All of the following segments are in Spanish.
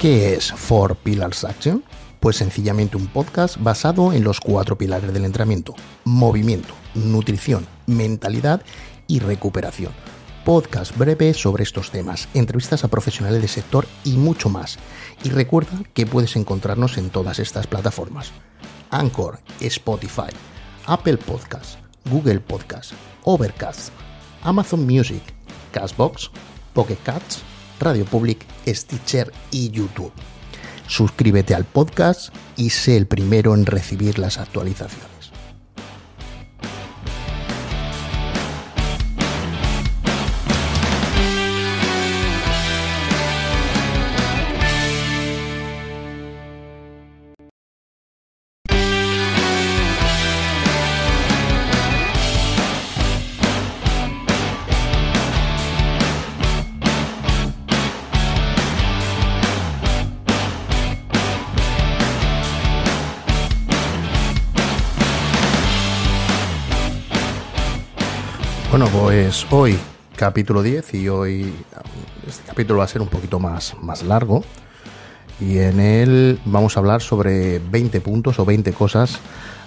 ¿Qué es Four Pillars Action? Pues sencillamente un podcast basado en los cuatro pilares del entrenamiento. Movimiento, nutrición, mentalidad y recuperación. Podcast breve sobre estos temas, entrevistas a profesionales del sector y mucho más. Y recuerda que puedes encontrarnos en todas estas plataformas. Anchor, Spotify, Apple Podcasts, Google Podcasts, Overcast, Amazon Music, Castbox, Pocket Cats, Radio Public, Stitcher y YouTube. Suscríbete al podcast y sé el primero en recibir las actualizaciones. Hoy capítulo 10 y hoy este capítulo va a ser un poquito más, más largo y en él vamos a hablar sobre 20 puntos o 20 cosas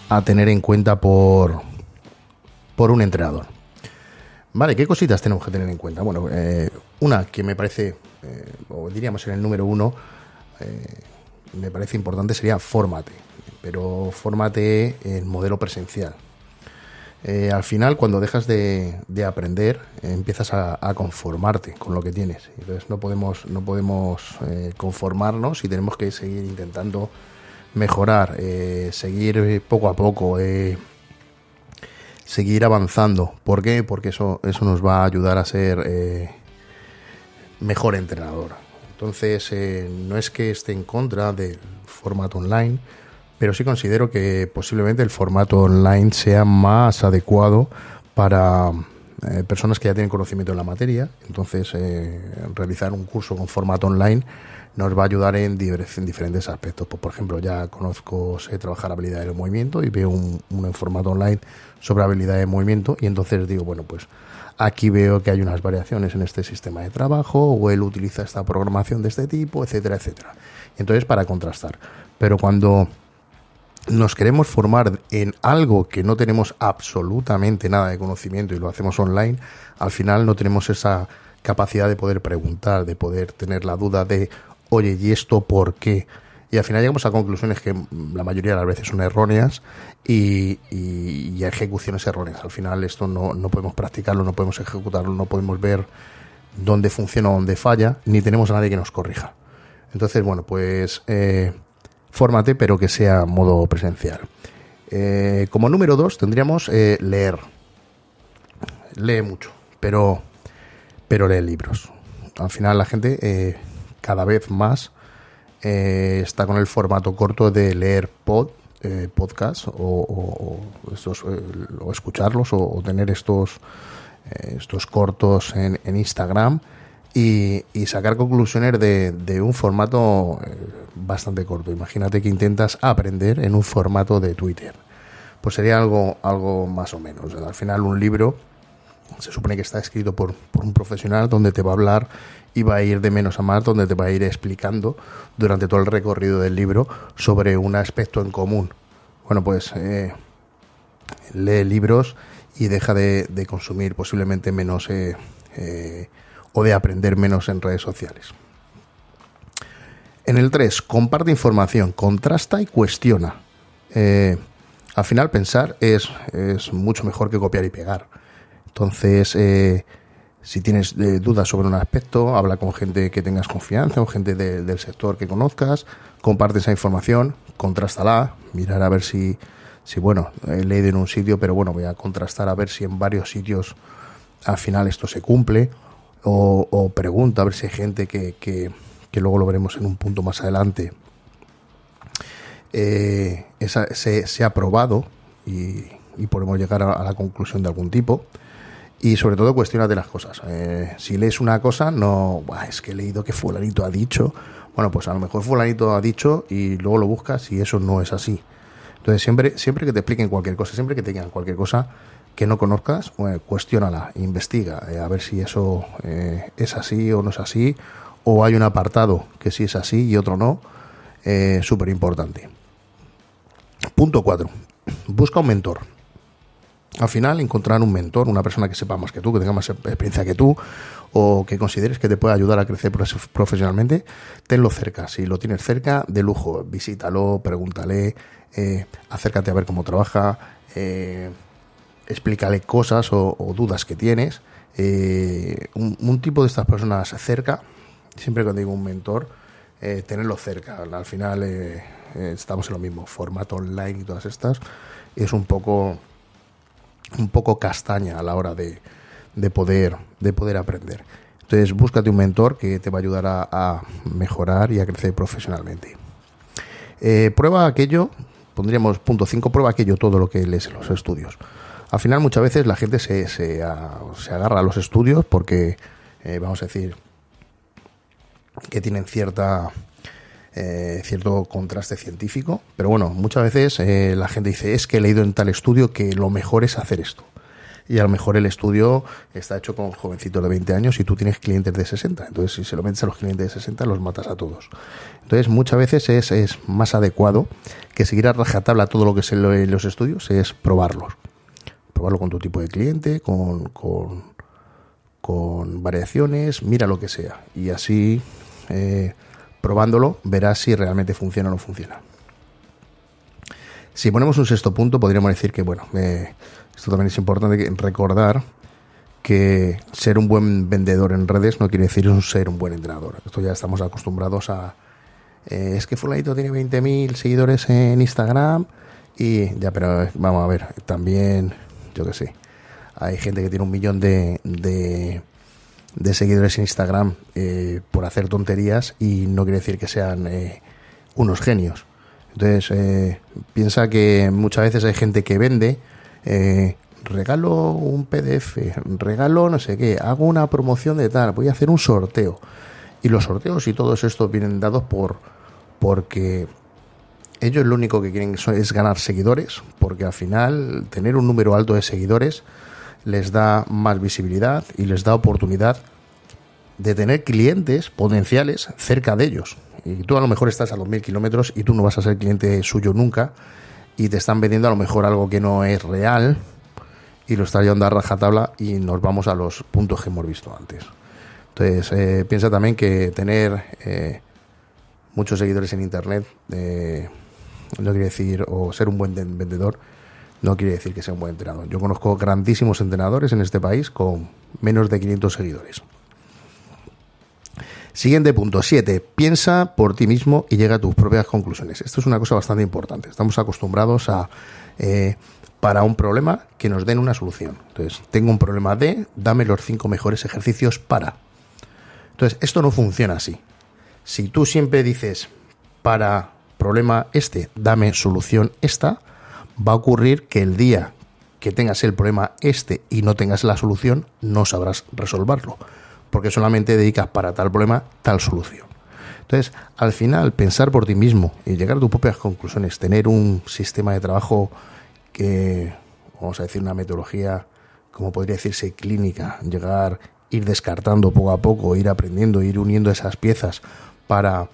a tener en cuenta por, por un entrenador. Vale, ¿qué cositas tenemos que tener en cuenta? Bueno, eh, una que me parece, eh, o diríamos en el número uno, eh, me parece importante sería fórmate, pero fórmate en modelo presencial. Eh, al final cuando dejas de, aprender empiezas a, conformarte con lo que tienes. Entonces no podemos, no podemos eh, conformarnos y tenemos que seguir intentando mejorar, eh, seguir poco a poco, seguir avanzando. ¿Por qué? Porque eso, eso nos va a ayudar a ser mejor entrenador. Entonces no es que esté en contra del formato online, pero sí considero que posiblemente el formato online sea más adecuado para eh, personas que ya tienen conocimiento en la materia. Entonces, eh, realizar un curso con formato online nos va a ayudar en, diferentes aspectos. Pues, por ejemplo, ya conozco, sé trabajar habilidades de movimiento y veo un, un formato online sobre habilidades de movimiento y entonces digo, bueno, pues aquí veo que hay unas variaciones en este sistema de trabajo o él utiliza esta programación de este tipo, etcétera, etcétera. Entonces, para contrastar. Pero cuando nos queremos formar en algo que no tenemos absolutamente nada de conocimiento y lo hacemos online, al final no tenemos esa capacidad de poder preguntar, de poder tener la duda de, oye, ¿y esto por qué? Y al final llegamos a conclusiones que la mayoría de las veces son erróneas y, y, ejecuciones erróneas. Al final esto no, no, podemos practicarlo, no podemos ejecutarlo, no podemos ver dónde funciona o dónde falla, ni tenemos a nadie que nos corrija. Entonces, bueno, pues eh, fórmate, pero que sea modo presencial. Eh, como número dos tendríamos eh, leer. Lee mucho, pero, pero lee libros. Al final la gente eh, cada vez más está con el formato corto de leer pod, podcast o, estos, o escucharlos o, tener estos, estos cortos en, en Instagram y, sacar conclusiones de, un formato eh, bastante corto. Imagínate que intentas aprender en un formato de Twitter. Pues sería algo, algo más o menos. Al final un libro se supone que está escrito por, un profesional donde te va a hablar y va a ir de menos a más, donde te va a ir explicando durante todo el recorrido del libro sobre un aspecto en común. Bueno, pues eh, lee libros y deja de, consumir posiblemente menos eh, o de aprender menos en redes sociales. En el 3, comparte información, contrasta y cuestiona. Eh, al final pensar es, mucho mejor que copiar y pegar. Entonces, eh, si tienes eh, dudas sobre un aspecto, habla con gente que tengas confianza o gente del sector que conozcas, comparte esa información, contrástala, mirar a ver si, si bueno, he leído en un sitio, pero bueno, voy a contrastar a ver si en varios sitios al final esto se cumple o, pregunta a ver si hay gente que, que, luego lo veremos en un punto más adelante, eh, se, ha probado y, podemos llegar a, la conclusión de algún tipo. Y sobre todo cuestiona de las cosas. Eh, si lees una cosa, no, es que he leído que fulanito ha dicho. Bueno, pues a lo mejor fulanito ha dicho y luego lo buscas y eso no es así. Entonces siempre, siempre que te expliquen cualquier cosa, siempre que te digan cualquier cosa, que no conozcas, bueno, cuestiónala, investiga, eh, a ver si eso eh, es así o no es así, o hay un apartado que sí es así y otro no, eh, súper importante. Punto 4. Busca un mentor. Al final, encontrar un mentor, una persona que sepa más que tú, que tenga más experiencia que tú, o que consideres que te puede ayudar a crecer profesionalmente, tenlo cerca. Si lo tienes cerca, de lujo, visítalo, pregúntale, eh, acércate a ver cómo trabaja, eh, explícale cosas o, dudas que tienes. Eh, un, tipo de estas personas cerca, siempre cuando digo un mentor, tenerlo cerca. Al final estamos en lo mismo, formato online y todas estas, es un poco un poco castaña a la hora de, de poder, de poder aprender. Entonces, búscate un mentor que te va a ayudar a, mejorar y a crecer profesionalmente. Eh, prueba aquello, pondríamos punto 5, prueba aquello todo lo que lees en los estudios. Al final, muchas veces la gente se, se, agarra a los estudios porque, eh, vamos a decir, que tienen cierta eh, cierto contraste científico, pero bueno, muchas veces la gente dice es que he leído en tal estudio que lo mejor es hacer esto y a lo mejor el estudio está hecho con jovencitos de 20 años y tú tienes clientes de 60. Entonces, si se lo metes a los clientes de 60, los matas a todos. Entonces, muchas veces es, más adecuado que seguir a rajatabla todo lo que es en los estudios, es probarlos. Probarlo con tu tipo de cliente, con, con, variaciones, mira lo que sea. Y así, eh, probándolo, verás si realmente funciona o no funciona. Si ponemos un sexto punto, podríamos decir que, bueno, eh, esto también es importante recordar que ser un buen vendedor en redes no quiere decir ser un buen entrenador. Esto ya estamos acostumbrados a... Eh, es que Fulanito tiene 20.000 seguidores en Instagram y ya, pero vamos a ver, también, yo qué sé, hay gente que tiene un millón de, de, seguidores en Instagram eh, por hacer tonterías y no quiere decir que sean eh, unos genios. Entonces, piensa que muchas veces hay gente que vende eh, regalo un PDF, regalo no sé qué, hago una promoción de tal, voy a hacer un sorteo. Y los sorteos y todos estos vienen dados por porque ellos lo único que quieren es ganar seguidores, porque al final tener un número alto de seguidores les da más visibilidad y les da oportunidad de tener clientes potenciales cerca de ellos. Y tú a lo mejor estás a 2.000 kilómetros y tú no vas a ser cliente suyo nunca, y te están vendiendo a lo mejor algo que no es real y lo estás llevando a rajatabla y nos vamos a los puntos que hemos visto antes. Entonces, eh, piensa también que tener eh, muchos seguidores en Internet eh, no quiere decir, o ser un buen vendedor, no quiere decir que sea un buen entrenador. Yo conozco grandísimos entrenadores en este país con menos de 500 seguidores. Siguiente punto, 7. Piensa por ti mismo y llega a tus propias conclusiones. Esto es una cosa bastante importante. Estamos acostumbrados a, eh, para un problema, que nos den una solución. Entonces, tengo un problema de, dame los cinco mejores ejercicios para. Entonces, esto no funciona así. Si tú siempre dices, para problema este, dame solución esta, va a ocurrir que el día que tengas el problema este y no tengas la solución, no sabrás resolverlo porque solamente dedicas para tal problema tal solución. Entonces, al final, pensar por ti mismo y llegar a tus propias conclusiones, tener un sistema de trabajo que, vamos a decir, una metodología, como podría decirse, clínica, llegar, ir descartando poco a poco, ir aprendiendo, ir uniendo esas piezas para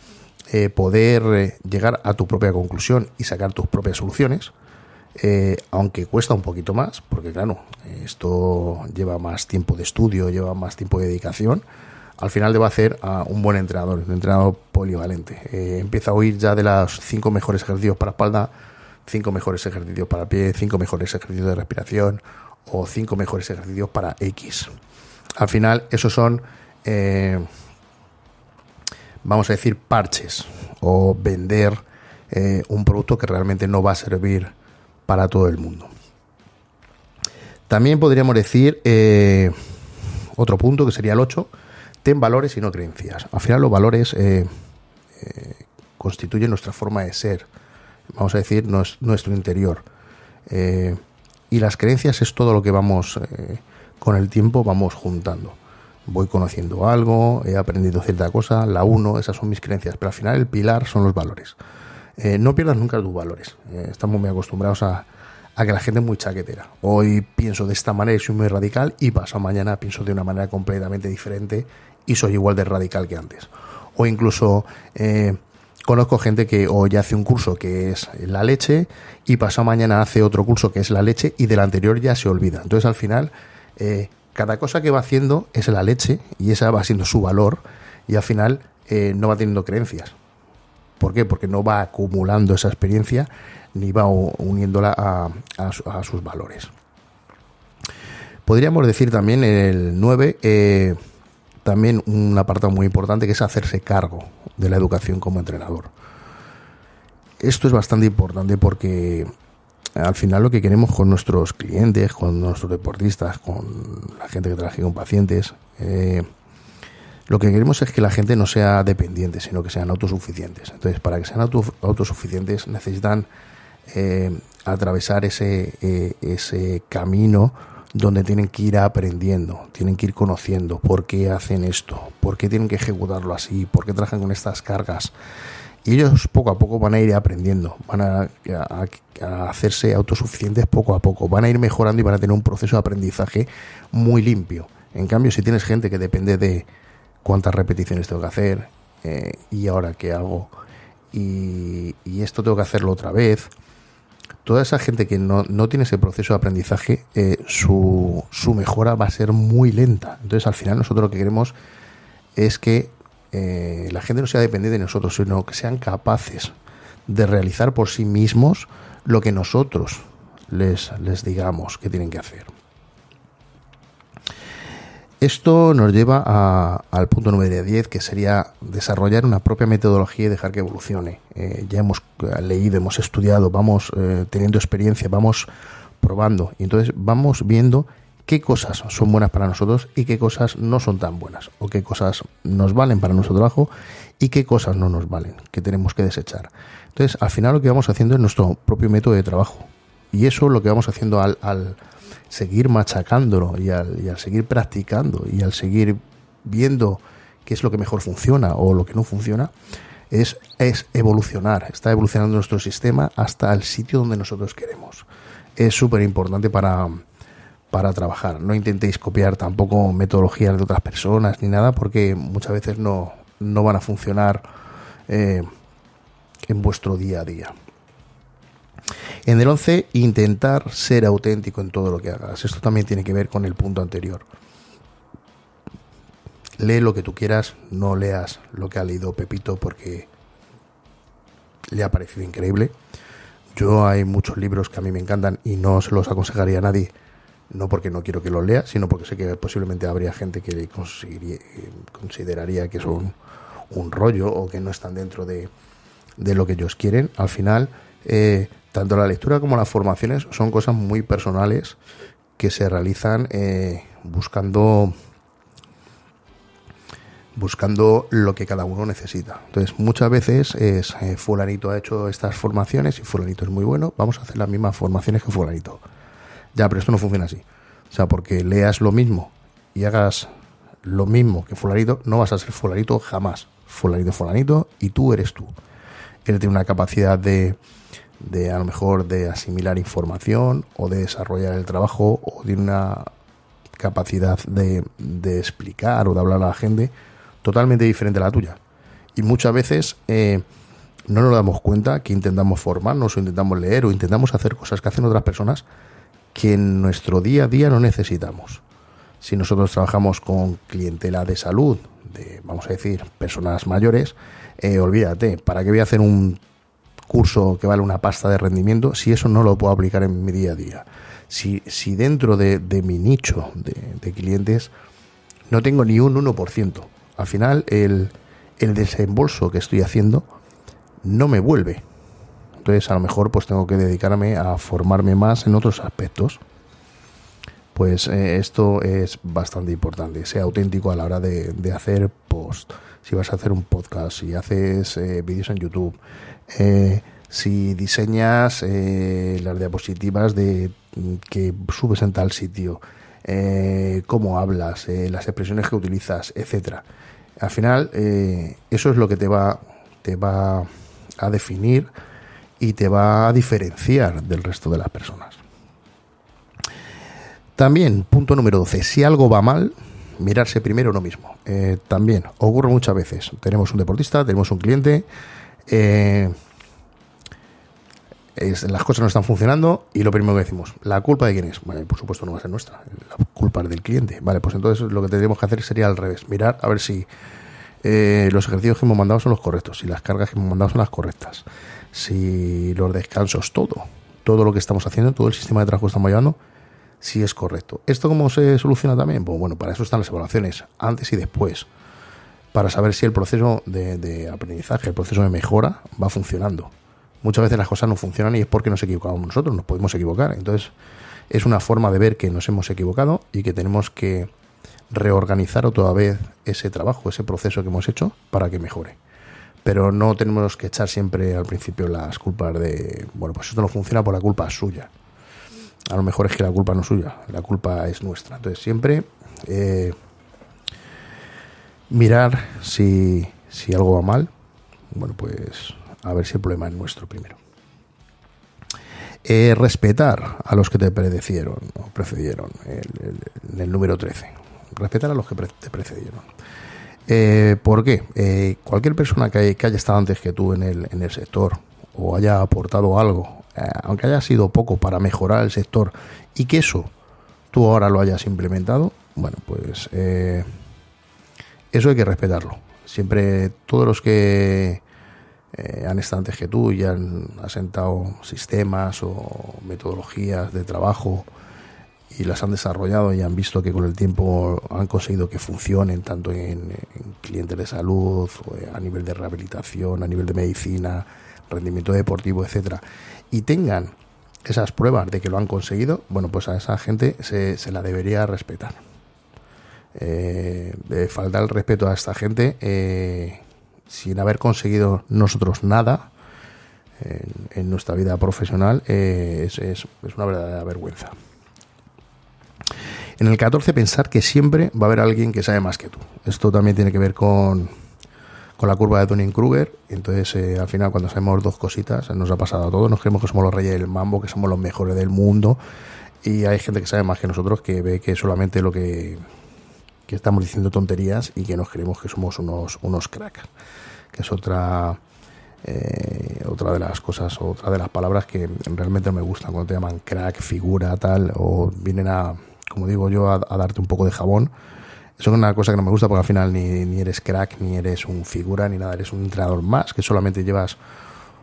eh, poder eh, llegar a tu propia conclusión y sacar tus propias soluciones, eh, aunque cuesta un poquito más, porque claro, esto lleva más tiempo de estudio, lleva más tiempo de dedicación, al final debe hacer a un buen entrenador, un entrenador polivalente. Eh, empieza a oír ya de los cinco mejores ejercicios para espalda, cinco mejores ejercicios para pie, cinco mejores ejercicios de respiración o cinco mejores ejercicios para X. Al final, esos son, eh, vamos a decir, parches o vender un producto que realmente no va a servir para todo el mundo. También podríamos decir eh, otro punto que sería el 8, ten valores y no creencias. Al final los valores eh, eh, constituyen nuestra forma de ser, vamos a decir, nuestro interior. y las creencias es todo lo que vamos, con el tiempo, vamos juntando. Voy conociendo algo, he aprendido cierta cosa, la uno, esas son mis creencias, pero al final el pilar son los valores. Eh, no pierdas nunca tus valores. Eh, estamos muy acostumbrados a, que la gente es muy chaquetera. Hoy pienso de esta manera y soy muy radical y pasado mañana pienso de una manera completamente diferente y soy igual de radical que antes. O incluso eh, conozco gente que hoy hace un curso que es la leche y pasado mañana hace otro curso que es la leche y del anterior ya se olvida. Entonces al final, cada cosa que va haciendo es la leche y esa va siendo su valor y al final eh, no va teniendo creencias. ¿Por qué? Porque no va acumulando esa experiencia ni va uniéndola a, sus valores. Podríamos decir también el 9, eh, también un apartado muy importante que es hacerse cargo de la educación como entrenador. Esto es bastante importante porque al final lo que queremos con nuestros clientes, con nuestros deportistas, con la gente que trabaja con pacientes, eh, lo que queremos es que la gente no sea dependiente, sino que sean autosuficientes. Entonces, para que sean autosuficientes necesitan eh, atravesar ese, eh, ese camino donde tienen que ir aprendiendo, tienen que ir conociendo por qué hacen esto, por qué tienen que ejecutarlo así, por qué trabajan con estas cargas. Y ellos poco a poco van a ir aprendiendo, van a, a, hacerse autosuficientes poco a poco, van a ir mejorando y van a tener un proceso de aprendizaje muy limpio. En cambio, si tienes gente que depende de, cuántas repeticiones tengo que hacer eh, y ahora qué hago y, esto tengo que hacerlo otra vez. Toda esa gente que no, tiene ese proceso de aprendizaje, eh, su, su, mejora va a ser muy lenta. Entonces al final nosotros lo que queremos es que eh, la gente no sea dependiente de nosotros, sino que sean capaces de realizar por sí mismos lo que nosotros les, les digamos que tienen que hacer. Esto nos lleva al punto número 10, que sería desarrollar una propia metodología y dejar que evolucione. Eh, ya hemos leído, hemos estudiado, vamos eh, teniendo experiencia, vamos probando y entonces vamos viendo qué cosas son buenas para nosotros y qué cosas no son tan buenas, o qué cosas nos valen para nuestro trabajo y qué cosas no nos valen, que tenemos que desechar. Entonces, al final lo que vamos haciendo es nuestro propio método de trabajo. Y eso lo que vamos haciendo al seguir machacándolo y al, seguir practicando y al seguir viendo qué es lo que mejor funciona o lo que no funciona, es, es evolucionar, está evolucionando nuestro sistema hasta el sitio donde nosotros queremos. Es súper importante para, para trabajar. No intentéis copiar tampoco metodologías de otras personas ni nada porque muchas veces no, no van a funcionar eh, en vuestro día a día. En el 11, intentar ser auténtico en todo lo que hagas. Esto también tiene que ver con el punto anterior. Lee lo que tú quieras, no leas lo que ha leído Pepito porque le ha parecido increíble. Yo hay muchos libros que a mí me encantan y no se los aconsejaría a nadie, no porque no quiero que los lea, sino porque sé que posiblemente habría gente que consideraría que son un rollo o que no están dentro de, de lo que ellos quieren. Al final, eh, tanto la lectura como las formaciones son cosas muy personales que se realizan eh, buscando buscando lo que cada uno necesita. Entonces, muchas veces es eh, fulanito ha hecho estas formaciones y fulanito es muy bueno, vamos a hacer las mismas formaciones que fulanito. Ya, pero esto no funciona así. O sea, porque leas lo mismo y hagas lo mismo que fulanito, no vas a ser fulanito jamás. Fulanito, fulanito y tú eres tú. Él tiene una capacidad de, de a lo mejor de asimilar información o de desarrollar el trabajo o de una capacidad de, de explicar o de hablar a la gente totalmente diferente a la tuya. Y muchas veces eh, no nos damos cuenta que intentamos formarnos o intentamos leer o intentamos hacer cosas que hacen otras personas que en nuestro día a día no necesitamos. Si nosotros trabajamos con clientela de salud, de, vamos a decir, personas mayores, eh, olvídate, ¿para qué voy a hacer un curso que vale una pasta de rendimiento si eso no lo puedo aplicar en mi día a día? Si, si dentro de, mi nicho de, clientes no tengo ni un 1%, al final el, el desembolso que estoy haciendo no me vuelve. Entonces a lo mejor pues tengo que dedicarme a formarme más en otros aspectos. Pues eh, esto es bastante importante, sea auténtico a la hora de, hacer post, si vas a hacer un podcast, si haces eh, vídeos en YouTube, eh, si diseñas las diapositivas de que subes en tal sitio, cómo hablas, las expresiones que utilizas, etcétera. Al final, eso es lo que te va, te va a definir y te va a diferenciar del resto de las personas. También, punto número 12, si algo va mal, mirarse primero uno mismo. Eh, también ocurre muchas veces. Tenemos un deportista, tenemos un cliente, eh, las cosas no están funcionando y lo primero que decimos, ¿la culpa de quién es? Bueno, por supuesto no va a ser nuestra, la culpa es del cliente. Vale, pues entonces lo que tendríamos que hacer sería al revés, mirar a ver si eh, los ejercicios que hemos mandado son los correctos, si las cargas que hemos mandado son las correctas, si los descansos, todo, todo lo que estamos haciendo, todo el sistema de trabajo que estamos llevando, si es correcto. ¿Esto cómo se soluciona también? Pues bueno, para eso están las evaluaciones, antes y después, para saber si el proceso de, de aprendizaje, el proceso de mejora va funcionando muchas veces las cosas no funcionan y es porque nos equivocamos nosotros, nos podemos equivocar. Entonces, es una forma de ver que nos hemos equivocado y que tenemos que reorganizar otra vez ese trabajo, ese proceso que hemos hecho para que mejore. Pero no tenemos que echar siempre al principio las culpas de, bueno, pues esto no funciona por la culpa suya. A lo mejor es que la culpa no es suya, la culpa es nuestra. Entonces, siempre eh, mirar si, si algo va mal, bueno, pues a ver si el problema es nuestro primero. Eh, respetar a los que te predecieron o precedieron, el, el, número 13. Respetar a los que te precedieron. Eh, ¿Por? Eh, cualquier persona que, haya estado antes que tú en el, en el sector o haya aportado algo, aunque haya sido poco para mejorar el sector y que eso tú ahora lo hayas implementado, bueno, pues eso hay que respetarlo. Siempre todos los que eh, han estado antes que tú y han asentado sistemas o metodologías de trabajo y las han desarrollado y han visto que con el tiempo han conseguido que funcionen tanto en, clientes de salud, eh, a nivel de rehabilitación, a nivel de medicina, rendimiento deportivo, etcétera, y tengan esas pruebas de que lo han conseguido, bueno, pues a esa gente se, se la debería respetar. Eh, falta el respeto a esta gente eh, sin haber conseguido nosotros nada en, nuestra vida profesional, eh, es, es, una verdadera vergüenza. En el 14, pensar que siempre va a haber alguien que sabe más que tú. Esto también tiene que ver con, con la curva de Dunning-Kruger. Entonces, eh, al final, cuando sabemos dos cositas, nos ha pasado a todos. Nos creemos que somos los reyes del mambo, que somos los mejores del mundo. Y hay gente que sabe más que nosotros, que ve que solamente lo que, que estamos diciendo tonterías y que nos creemos que somos unos, unos cracks que es otra eh, otra de las cosas, otra de las palabras que realmente me gustan cuando te llaman crack, figura, tal, o vienen a, como digo yo, a, darte un poco de jabón. Es una cosa que no me gusta porque al final ni, ni eres crack, ni eres un figura, ni nada, eres un entrenador más, que solamente llevas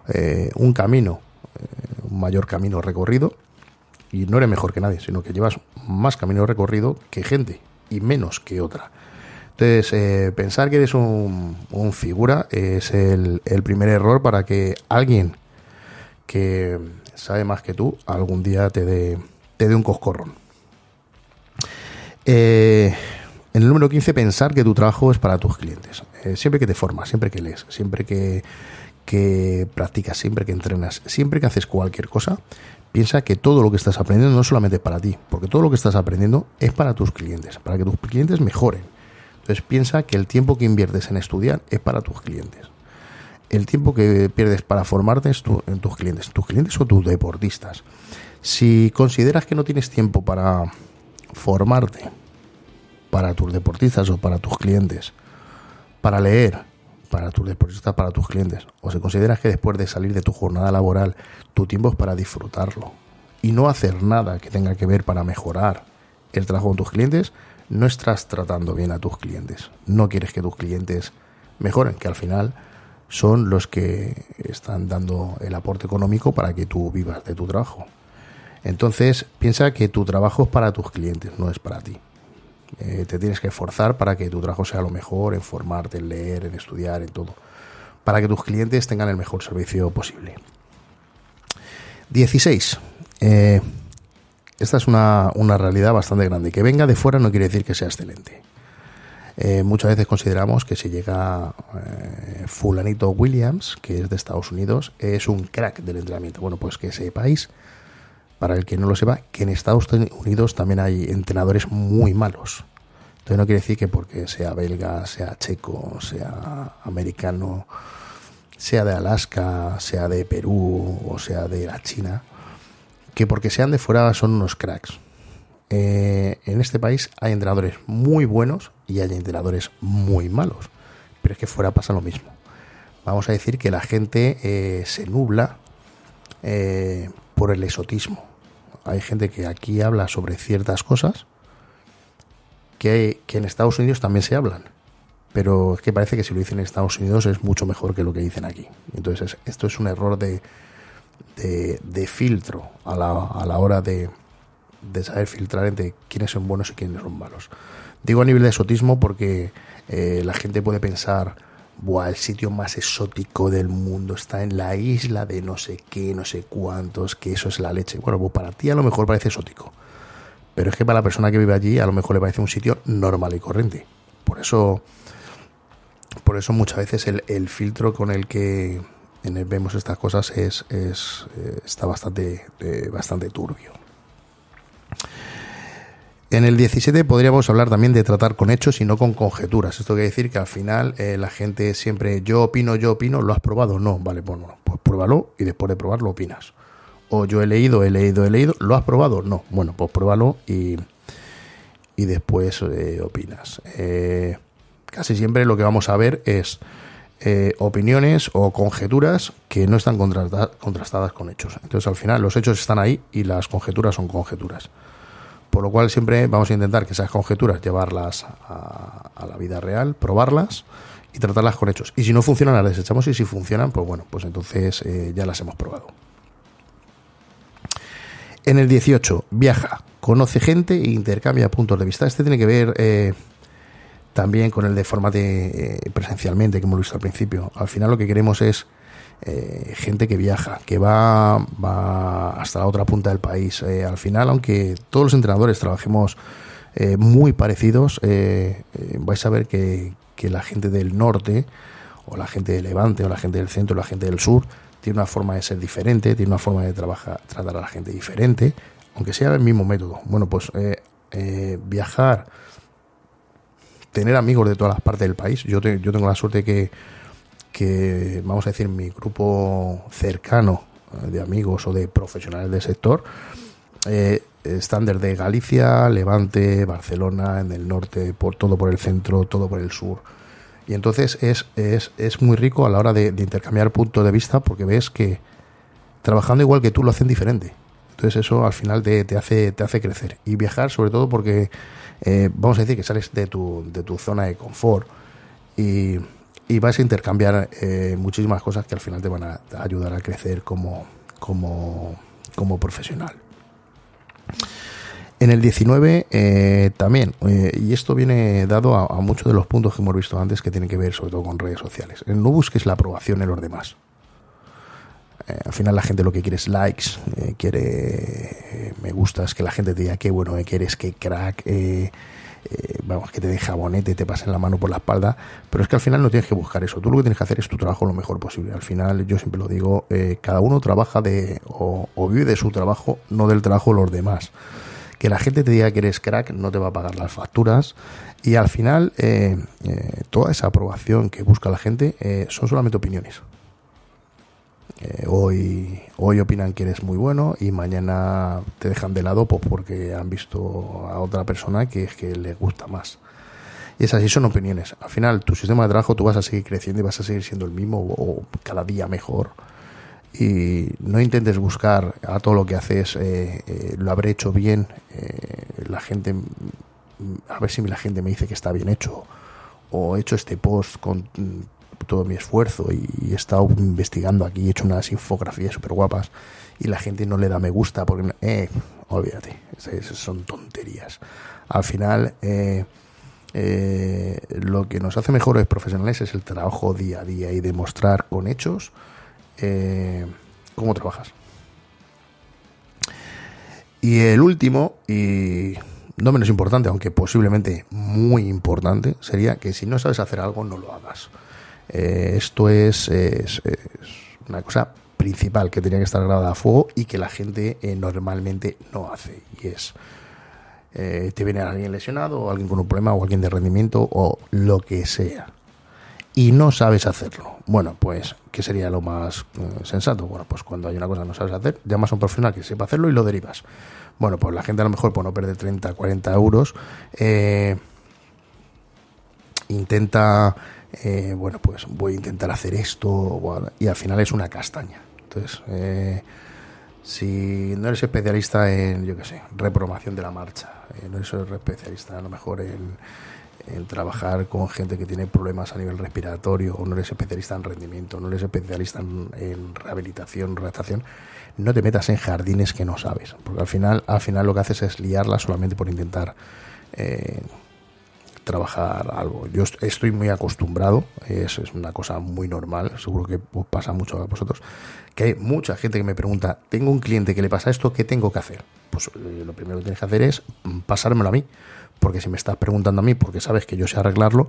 eh, un camino, eh, un mayor camino recorrido, y no eres mejor que nadie, sino que llevas más camino recorrido que gente, y menos que otra. Entonces, eh, pensar que eres un, figura es el, primer error para que alguien que sabe más que tú algún día te dé, te dé un coscorrón. Eh, en el número 15, pensar que tu trabajo es para tus clientes. Eh, siempre que te formas, siempre que lees, siempre que, que practicas, siempre que entrenas, siempre que haces cualquier cosa, piensa que todo lo que estás aprendiendo no es solamente para ti, porque todo lo que estás aprendiendo es para tus clientes, para que tus clientes mejoren entonces piensa que el tiempo que inviertes en estudiar es para tus clientes. El tiempo que pierdes para formarte es en tus clientes, tus clientes o tus deportistas. Si consideras que no tienes tiempo para formarte, para tus deportistas o para tus clientes, para leer, para tus deportistas, para tus clientes, o si consideras que después de salir de tu jornada laboral, tu tiempo es para disfrutarlo y no hacer nada que tenga que ver para mejorar el trabajo con tus clientes, no estás tratando bien a tus clientes. No quieres que tus clientes mejoren, que al final son los que están dando el aporte económico para que tú vivas de tu trabajo. Entonces, piensa que tu trabajo es para tus clientes, no es para ti. Eh, te tienes que esforzar para que tu trabajo sea lo mejor, en formarte, en leer, en estudiar, en todo. Para que tus clientes tengan el mejor servicio posible. 16. Eh, esta es una, realidad bastante grande. Que venga de fuera no quiere decir que sea excelente. Eh, muchas veces consideramos que si llega fulanito Williams, que es de Estados Unidos, es un crack del entrenamiento. Bueno, pues que sepáis, para el que no lo sepa, que en Estados Unidos también hay entrenadores muy malos. Entonces no quiere decir que porque sea belga, sea checo, sea americano, sea de Alaska, sea de Perú o sea de la China, que porque sean de fuera son unos cracks. eh, en este país hay entrenadores muy buenos y hay entrenadores muy malos. Pero es que fuera pasa lo mismo. Vamos a decir que la gente eh, se nubla eh, por el exotismo. Hay gente que aquí habla sobre ciertas cosas que, que en Estados Unidos también se hablan. Pero es que parece que si lo dicen en Estados Unidos es mucho mejor que lo que dicen aquí. Entonces esto es un error de, de, filtro a la, a la hora de, de saber filtrar entre quiénes son buenos y quiénes son malos. Digo a nivel de exotismo porque eh, la gente puede pensar, Buah, el sitio más exótico del mundo está en la isla de no sé qué, no sé cuántos, que eso es la leche. Bueno, pues para ti a lo mejor parece exótico, pero es que para la persona que vive allí a lo mejor le parece un sitio normal y corriente. Por eso, por eso muchas veces el, filtro con el que vemos estas cosas es, es eh, está bastante, eh, bastante turbio. En el 17 podríamos hablar también de tratar con hechos y no con conjeturas. Esto quiere decir que al final eh, la gente siempre yo opino, yo opino, ¿lo has probado? No, vale, bueno, pues pruébalo y después de probarlo opinas. O yo he leído, he leído, he leído, ¿lo has probado? No, bueno, pues pruébalo y, y después eh, opinas. Eh, casi siempre lo que vamos a ver es opiniones o conjeturas que no están contrastadas con hechos. Entonces al final los hechos están ahí y las conjeturas son conjeturas. Por lo cual siempre vamos a intentar que esas conjeturas llevarlas a, la vida real, probarlas y tratarlas con hechos. Y si no funcionan, las desechamos y si funcionan, pues bueno, pues entonces eh, ya las hemos probado. En el 18, viaja, conoce gente e intercambia puntos de vista. Este tiene que ver eh, también con el de forma eh, presencialmente, que hemos visto al principio. Al final lo que queremos es eh, gente que viaja, que va, hasta la otra punta del país. Eh, al final, aunque todos los entrenadores trabajemos eh, muy parecidos, vais a ver que, la gente del norte, o la gente de Levante, o la gente del centro, o la gente del sur, tiene una forma de ser diferente, tiene una forma de trabajar, tratar a la gente diferente, aunque sea el mismo método. Bueno, pues viajar, tener amigos de todas las partes del país. Yo, yo tengo la suerte que que, vamos a decir, mi grupo cercano eh, de amigos o de profesionales del sector, eh, están desde Galicia, Levante, Barcelona, en el norte, por todo por el centro, todo por el sur. Y entonces es, es, es muy rico a la hora de, intercambiar puntos de vista porque ves que trabajando igual que tú lo hacen diferente. Entonces eso al final te, te hace, te hace crecer. Y viajar sobre todo porque, eh, vamos a decir que sales de tu, de tu zona de confort y y vas a intercambiar eh, muchísimas cosas que al final te van a ayudar a crecer como, como, como profesional. En el 19 eh, también, eh, y esto viene dado a, muchos de los puntos que hemos visto antes que tienen que ver sobre todo con redes sociales. No busques la aprobación en los demás. al final la gente lo que quiere es likes, quiere me gustas, que la gente te diga que bueno que eres, que crack, eh, vamos, que te deja bonete, te pasen la mano por la espalda, pero es que al final no tienes que buscar eso. Tú lo que tienes que hacer es tu trabajo lo mejor posible. Al final, yo siempre lo digo, eh, cada uno trabaja de, o, vive de su trabajo, no del trabajo de los demás. Que la gente te diga que eres crack no te va a pagar las facturas y al final eh, toda esa aprobación que busca la gente son solamente opiniones. Eh, hoy, hoy opinan que eres muy bueno y mañana te dejan de lado pues, porque han visto a otra persona que es que les gusta más. Y es así, son opiniones. Al final, tu sistema de trabajo tú vas a seguir creciendo y vas a seguir siendo el mismo o cada día mejor. Y no intentes buscar a todo lo que haces, eh, eh, lo habré hecho bien, la gente, a ver si la gente me dice que está bien hecho, o he hecho este post con todo mi esfuerzo y, he estado investigando aquí, he hecho unas infografías súper guapas y la gente no le da me gusta porque, eh, olvídate, son tonterías. Al final, eh, eh, lo que nos hace mejores profesionales es el trabajo día a día y demostrar con hechos eh, cómo trabajas. Y el último, y no menos importante, aunque posiblemente muy importante, sería que si no sabes hacer algo, no lo hagas. Eh, esto es, una cosa principal que tenía que estar grabada a fuego y que la gente eh, normalmente no hace. Y es, eh, te viene alguien lesionado o alguien con un problema o alguien de rendimiento o lo que sea. y no sabes hacerlo. Bueno, pues, ¿qué sería lo más sensato? Bueno, pues cuando hay una cosa que no sabes hacer, llamas a un profesional que sepa hacerlo y lo derivas. Bueno, pues la gente a lo mejor por no perder 30, 40 euros, intenta, eh, bueno, pues voy a intentar hacer esto, y al final es una castaña. Entonces, si no eres especialista en, yo qué sé, reprobación de la marcha, no eres especialista a lo mejor en trabajar con gente que tiene problemas a nivel respiratorio, o no eres especialista en rendimiento, no eres especialista en, rehabilitación, redactación, no te metas en jardines que no sabes, porque al final, al final lo que haces es liarla solamente por intentar eh, trabajar algo. Yo estoy muy acostumbrado, eso es una cosa muy normal, seguro que pasa mucho a vosotros, que hay mucha gente que me pregunta, tengo un cliente que le pasa esto, ¿qué tengo que hacer? Pues eh, lo primero que tienes que hacer es mm, pasármelo a mí porque si me estás preguntando a mí porque sabes que yo sé arreglarlo,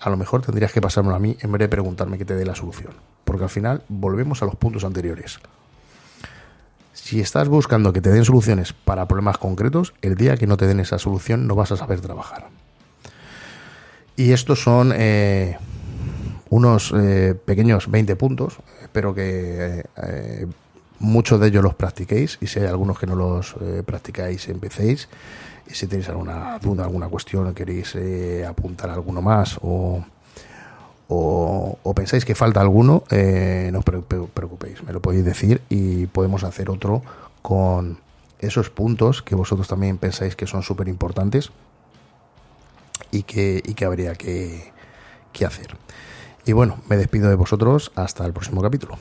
a lo mejor tendrías que pasármelo a mí en vez de preguntarme que te dé la solución. Porque al final volvemos a los puntos anteriores. Si estás buscando que te den soluciones para problemas concretos, el día que no te den esa solución no vas a saber trabajar. Y estos son eh, unos eh, pequeños 20 puntos. Espero que eh, muchos de ellos los practiquéis. Y si hay algunos que no los practicáis, empecéis. Y si tenéis alguna duda, alguna cuestión, queréis eh, apuntar alguno más o, o, pensáis que falta alguno, eh, no os preocupéis, me lo podéis decir y podemos hacer otro con esos puntos que vosotros también pensáis que son súper importantes y que, y que habría que, que hacer. Y bueno, me despido de vosotros hasta el próximo capítulo.